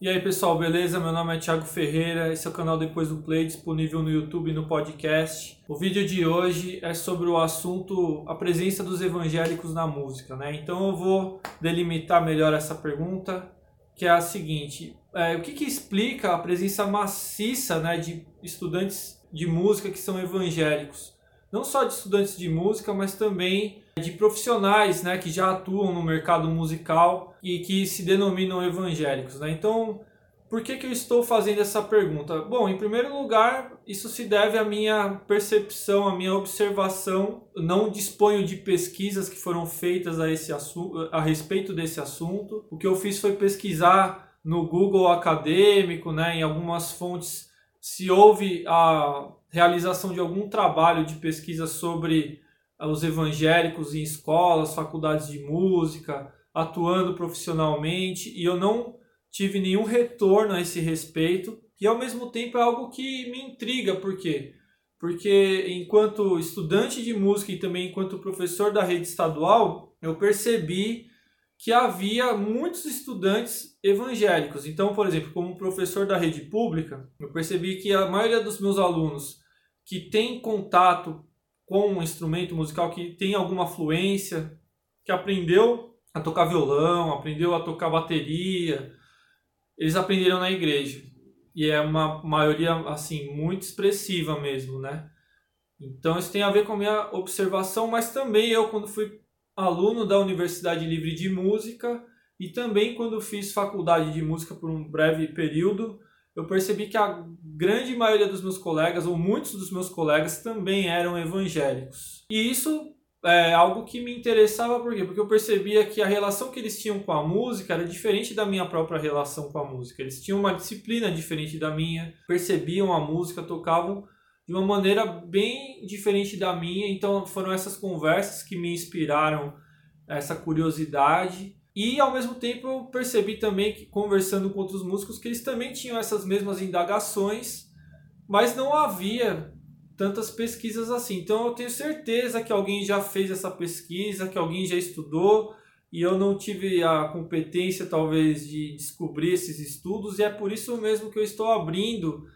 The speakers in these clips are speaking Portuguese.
E aí pessoal, beleza? Meu nome é Thiago Ferreira, esse é o canal Depois do Play, disponível no YouTube e no podcast. O vídeo de hoje é sobre o assunto a presença dos evangélicos na música, né? Então eu vou delimitar melhor essa pergunta, que é a seguinte: é, o que, que explica a presença maciça né, de estudantes de música que são evangélicos? Não só de estudantes de música, mas também de profissionais né, que já atuam no mercado musical e que se denominam evangélicos. Né? Então, por que, que eu estou fazendo essa pergunta? Bom, em primeiro lugar, isso se deve à minha percepção, à minha observação. não disponho de pesquisas que foram feitas a, esse assunto, a respeito desse assunto. O que eu fiz foi pesquisar no Google acadêmico, né, em algumas fontes, se houve a realização de algum trabalho de pesquisa sobre os evangélicos em escolas, faculdades de música, atuando profissionalmente, e eu não tive nenhum retorno a esse respeito, e ao mesmo tempo é algo que me intriga, por quê? Porque enquanto estudante de música e também enquanto professor da rede estadual, eu percebi que havia muitos estudantes evangélicos. Então, por exemplo, como professor da rede pública, eu percebi que a maioria dos meus alunos que tem contato com um instrumento musical que tem alguma fluência, que aprendeu a tocar violão, aprendeu a tocar bateria, eles aprenderam na igreja. E é uma maioria assim muito expressiva mesmo, né? Então isso tem a ver com a minha observação, mas também eu quando fui aluno da Universidade Livre de Música e também quando fiz faculdade de música por um breve período, eu percebi que a grande maioria dos meus colegas, ou muitos dos meus colegas, também eram evangélicos. E isso é algo que me interessava, por quê? Porque eu percebia que a relação que eles tinham com a música era diferente da minha própria relação com a música. Eles tinham uma disciplina diferente da minha, percebiam a música, tocavam de uma maneira bem diferente da minha. Então foram essas conversas que me inspiraram essa curiosidade e ao mesmo tempo eu percebi também que conversando com outros músicos que eles também tinham essas mesmas indagações, mas não havia tantas pesquisas assim. Então eu tenho certeza que alguém já fez essa pesquisa, que alguém já estudou e eu não tive a competência talvez de descobrir esses estudos e é por isso mesmo que eu estou abrindo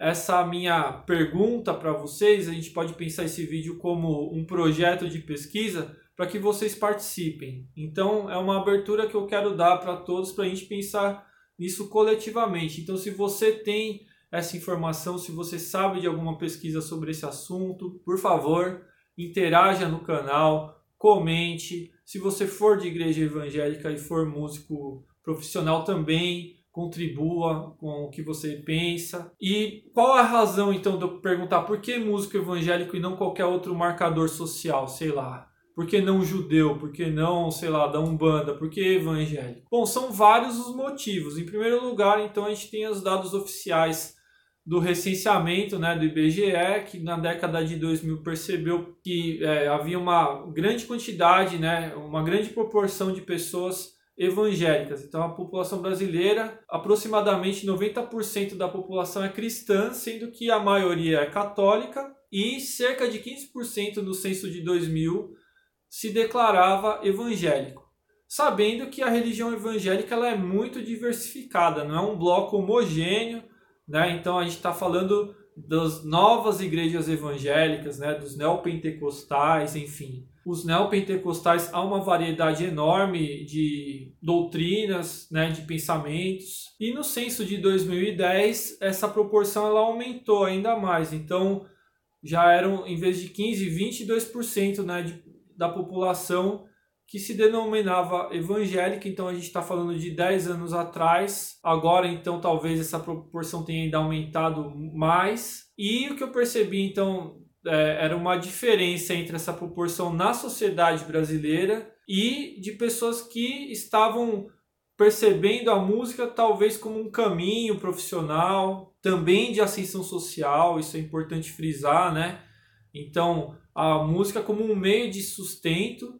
essa minha pergunta para vocês. A gente pode pensar esse vídeo como um projeto de pesquisa para que vocês participem. Então, é uma abertura que eu quero dar para todos para a gente pensar nisso coletivamente. Então, se você tem essa informação, se você sabe de alguma pesquisa sobre esse assunto, por favor, interaja no canal, comente. Se você for de igreja evangélica e for músico profissional também, contribua com o que você pensa. E qual a razão então de eu perguntar por que músico evangélico e não qualquer outro marcador social, sei lá? Por que não judeu? Por que não, sei lá, da Umbanda? Por que evangélico? Bom, são vários os motivos. Em primeiro lugar, então, a gente tem os dados oficiais do recenseamento né, do IBGE, que na década de 2000 percebeu que é, havia uma grande quantidade, né, uma grande proporção de pessoas evangélicas. Então, a população brasileira, aproximadamente 90% da população é cristã, sendo que a maioria é católica, e cerca de 15% no censo de 2000 se declarava evangélico, sabendo que a religião evangélica ela é muito diversificada, não é um bloco homogêneo, né? Então a gente está falando das novas igrejas evangélicas, né? dos neopentecostais, enfim. Os neopentecostais há uma variedade enorme de doutrinas, né, de pensamentos. E no censo de 2010, essa proporção ela aumentou ainda mais. Então, já eram, em vez de 15, 22% né, de da população que se denominava evangélica, então a gente está falando de 10 anos atrás, agora então talvez essa proporção tenha ainda aumentado mais. E o que eu percebi então é, era uma diferença entre essa proporção na sociedade brasileira e de pessoas que estavam percebendo a música talvez como um caminho profissional, também de ascensão social, isso é importante frisar, né? Então, a música como um meio de sustento.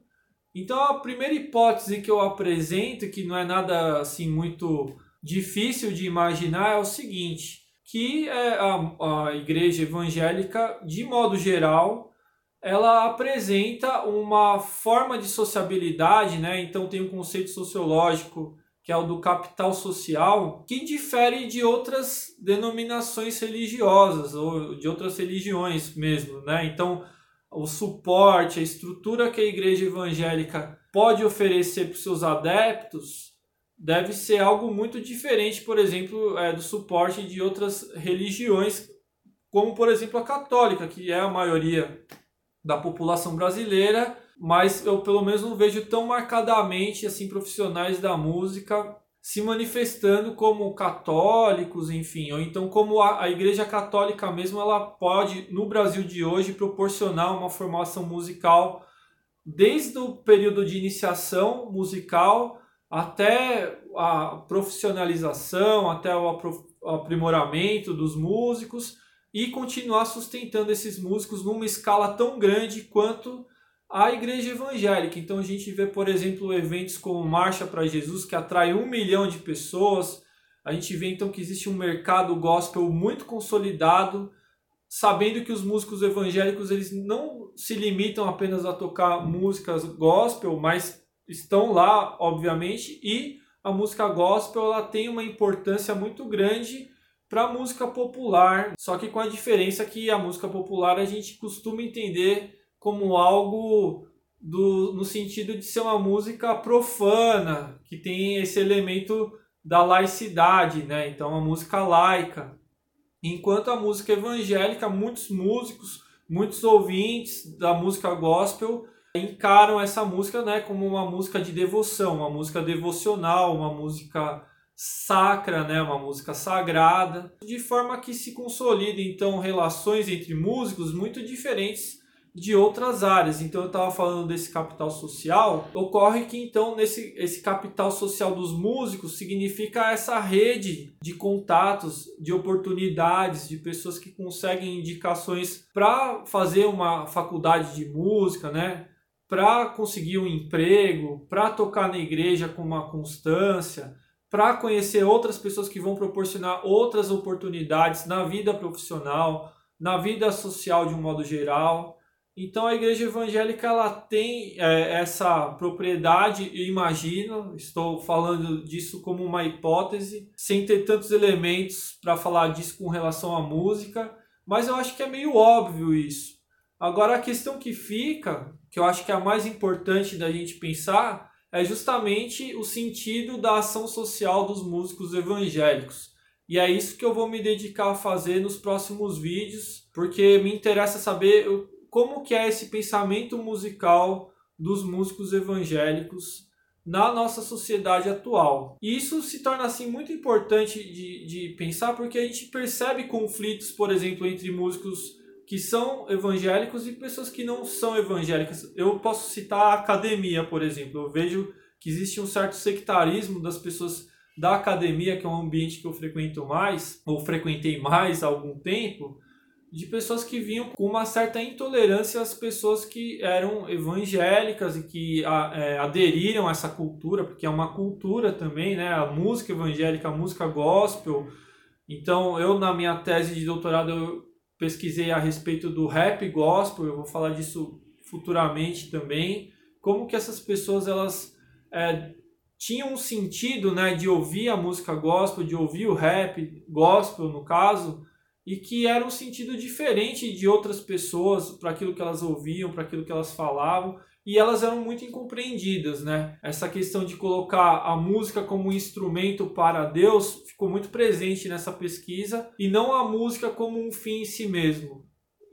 Então, a primeira hipótese que eu apresento, que não é nada assim muito difícil de imaginar, é o seguinte: que é a, a igreja evangélica, de modo geral, ela apresenta uma forma de sociabilidade, né? Então tem um conceito sociológico que é o do capital social, que difere de outras denominações religiosas ou de outras religiões mesmo, né? Então, o suporte, a estrutura que a igreja evangélica pode oferecer para os seus adeptos deve ser algo muito diferente, por exemplo, é, do suporte de outras religiões, como por exemplo a católica, que é a maioria da população brasileira mas eu pelo menos não vejo tão marcadamente assim profissionais da música se manifestando como católicos, enfim, ou então como a, a Igreja Católica mesmo ela pode no Brasil de hoje proporcionar uma formação musical desde o período de iniciação musical até a profissionalização, até o aprimoramento dos músicos e continuar sustentando esses músicos numa escala tão grande quanto a igreja evangélica. Então a gente vê, por exemplo, eventos como Marcha para Jesus, que atrai um milhão de pessoas. A gente vê então que existe um mercado gospel muito consolidado, sabendo que os músicos evangélicos eles não se limitam apenas a tocar músicas gospel, mas estão lá, obviamente, e a música gospel ela tem uma importância muito grande para a música popular, só que com a diferença que a música popular a gente costuma entender como algo do, no sentido de ser uma música profana, que tem esse elemento da laicidade, né? Então, uma música laica. Enquanto a música evangélica, muitos músicos, muitos ouvintes da música gospel encaram essa música né, como uma música de devoção, uma música devocional, uma música sacra, né, uma música sagrada, de forma que se consolida então relações entre músicos muito diferentes de outras áreas. Então eu estava falando desse capital social. Ocorre que então nesse esse capital social dos músicos significa essa rede de contatos, de oportunidades, de pessoas que conseguem indicações para fazer uma faculdade de música, né? Para conseguir um emprego, para tocar na igreja com uma constância, para conhecer outras pessoas que vão proporcionar outras oportunidades na vida profissional, na vida social de um modo geral. Então a igreja evangélica ela tem é, essa propriedade, eu imagino, estou falando disso como uma hipótese, sem ter tantos elementos para falar disso com relação à música, mas eu acho que é meio óbvio isso. Agora a questão que fica, que eu acho que é a mais importante da gente pensar, é justamente o sentido da ação social dos músicos evangélicos. E é isso que eu vou me dedicar a fazer nos próximos vídeos, porque me interessa saber como que é esse pensamento musical dos músicos evangélicos na nossa sociedade atual. E isso se torna assim muito importante de, de pensar porque a gente percebe conflitos, por exemplo, entre músicos que são evangélicos e pessoas que não são evangélicas. Eu posso citar a academia, por exemplo. Eu vejo que existe um certo sectarismo das pessoas da academia, que é um ambiente que eu frequento mais, ou frequentei mais há algum tempo, de pessoas que vinham com uma certa intolerância às pessoas que eram evangélicas e que é, aderiram a essa cultura, porque é uma cultura também, né? A música evangélica, a música gospel. Então, eu na minha tese de doutorado eu pesquisei a respeito do rap gospel, eu vou falar disso futuramente também, como que essas pessoas elas é, tinham um sentido, né, de ouvir a música gospel, de ouvir o rap gospel no caso, e que era um sentido diferente de outras pessoas para aquilo que elas ouviam, para aquilo que elas falavam, e elas eram muito incompreendidas, né? Essa questão de colocar a música como um instrumento para Deus ficou muito presente nessa pesquisa e não a música como um fim em si mesmo.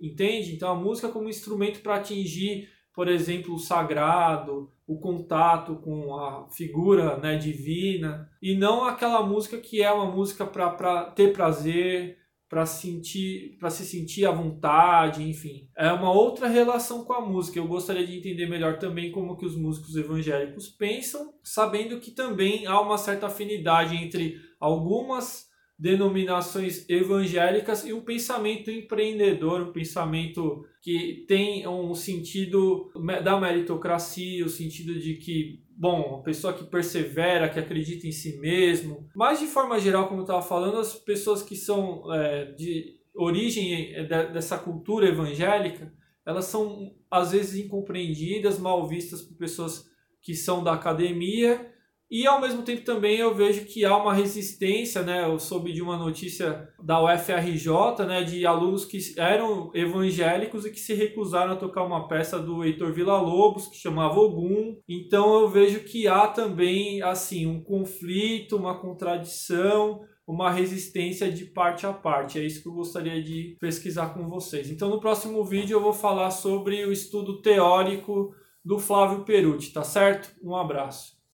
Entende? Então a música como um instrumento para atingir, por exemplo, o sagrado, o contato com a figura né, divina, e não aquela música que é uma música para ter prazer, para sentir, para se sentir à vontade, enfim. É uma outra relação com a música. Eu gostaria de entender melhor também como que os músicos evangélicos pensam, sabendo que também há uma certa afinidade entre algumas denominações evangélicas e um pensamento empreendedor, um pensamento que tem um sentido da meritocracia, o sentido de que bom, uma pessoa que persevera, que acredita em si mesmo. Mas de forma geral, como eu estava falando, as pessoas que são é, de origem é, dessa cultura evangélica, elas são às vezes incompreendidas, mal vistas por pessoas que são da academia E ao mesmo tempo também eu vejo que há uma resistência, né? Eu soube de uma notícia da UFRJ, né, de alunos que eram evangélicos e que se recusaram a tocar uma peça do Heitor Villa-Lobos que chamava Ogum. Então eu vejo que há também assim um conflito, uma contradição, uma resistência de parte a parte. É isso que eu gostaria de pesquisar com vocês. Então no próximo vídeo eu vou falar sobre o estudo teórico do Flávio Perucci, tá certo? Um abraço.